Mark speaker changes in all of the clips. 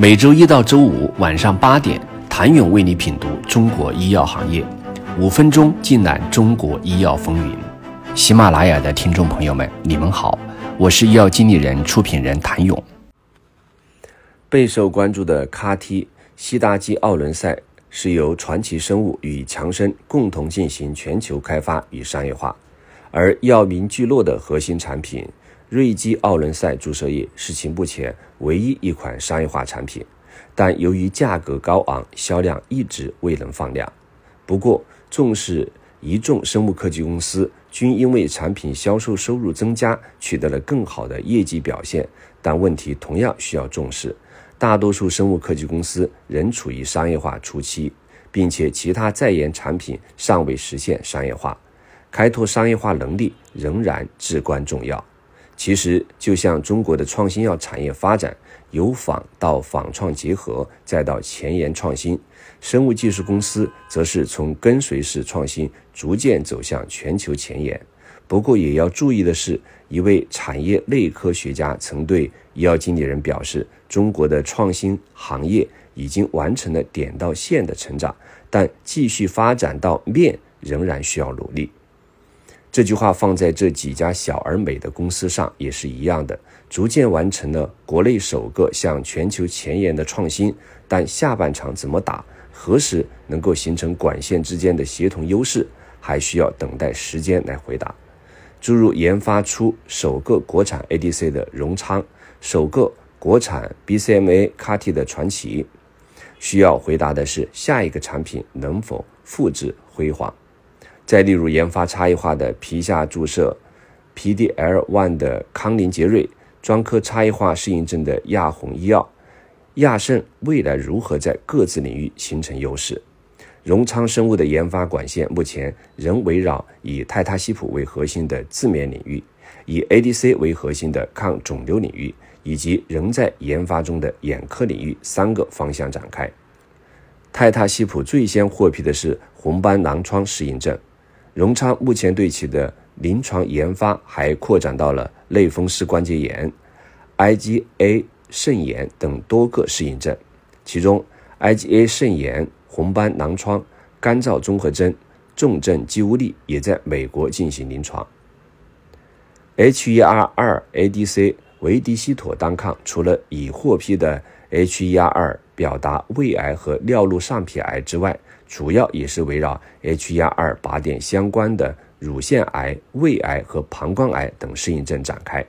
Speaker 1: 每周一到周五晚上八点，谭勇为你品读中国医药行业，五分钟尽览中国医药风云。喜马拉雅的听众朋友们，你们好，我是医药经理人、出品人谭勇。备受关注的 CAR-T 西大基奥伦赛是由传奇生物与强生共同进行全球开发与商业化，而药明聚落的核心产品。瑞基奥伦赛注射液是其目前唯一一款商业化产品，但由于价格高昂，销量一直未能放量。不过，重视一众生物科技公司均因为产品销售收入增加，取得了更好的业绩表现。但问题同样需要重视，大多数生物科技公司仍处于商业化初期，并且其他在研产品尚未实现商业化，开拓商业化能力仍然至关重要。其实，就像中国的创新药产业发展，由仿到仿创结合，再到前沿创新，生物技术公司则是从跟随式创新逐渐走向全球前沿。不过，也要注意的是，一位产业内科学家曾对医药经理人表示：“中国的创新行业已经完成了点到线的成长，但继续发展到面仍然需要努力。”这句话放在这几家小而美的公司上也是一样的，逐渐完成了国内首个向全球前沿的创新。但下半场怎么打，何时能够形成管线之间的协同优势，还需要等待时间来回答。诸如研发出首个国产 ADC 的荣昌，首个国产 BCMA CAR-T 的传奇，需要回答的是下一个产品能否复制辉煌。再例如，研发差异化的皮下注射 PDL1 的康宁杰瑞，专科差异化适应症的亚红医药、亚盛，未来如何在各自领域形成优势？荣昌生物的研发管线目前仍围绕以泰他西普为核心的自免领域，以 ADC 为核心的抗肿瘤领域，以及仍在研发中的眼科领域三个方向展开。泰他西普最先获批的是红斑狼疮适应症。荣昌目前对其的临床研发还扩展到了类风湿关节炎、IgA 肾炎等多个适应症，其中 IgA 肾炎、红斑狼疮、干燥综合征、重症肌无力也在美国进行临床。HER2 ADC 维迪西妥单抗除了已获批的 HER2 表达胃癌和尿路上皮癌之外，主要也是围绕 H1R2 靶点相关的乳腺癌、胃癌和膀胱癌等适应症展开。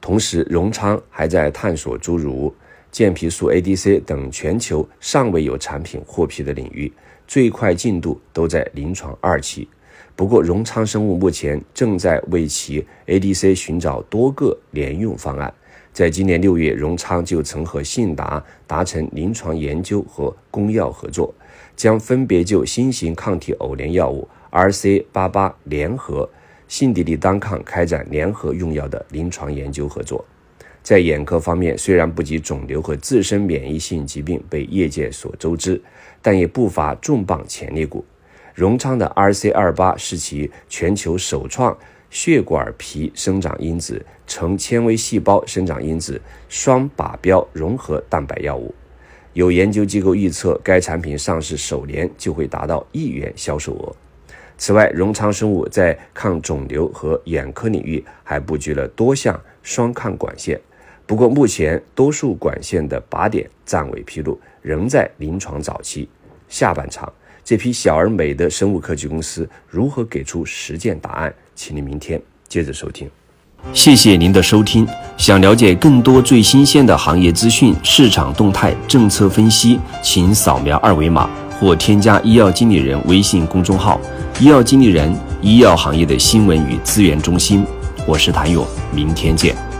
Speaker 1: 同时，荣昌还在探索诸如健脾素 ADC 等全球尚未有产品获批的领域，最快进度都在临床二期。不过，荣昌生物目前正在为其 ADC 寻找多个联用方案。在今年六月，荣昌就曾和信达达成临床研究和公药合作。将分别就新型抗体偶联药物 RC 八八联合信地利单抗开展联合用药的临床研究合作。在眼科方面，虽然不及肿瘤和自身免疫性疾病被业界所周知，但也不乏重磅潜力股。荣昌的 RC 二八是其全球首创血管皮生长因子成纤维细胞生长因子双靶标融合蛋白药物。有研究机构预测，该产品上市首年就会达到亿元销售额。此外，荣昌生物在抗肿瘤和眼科领域还布局了多项双抗管线。不过，目前多数管线的靶点暂未披露，仍在临床早期。下半场，这批小而美的生物科技公司如何给出实践答案？请您明天接着收听。谢谢您的收听。想了解更多最新鲜的行业资讯、市场动态、政策分析，请扫描二维码或添加医药经理人微信公众号“医药经理人”——医药行业的新闻与资源中心。我是谭勇，明天见。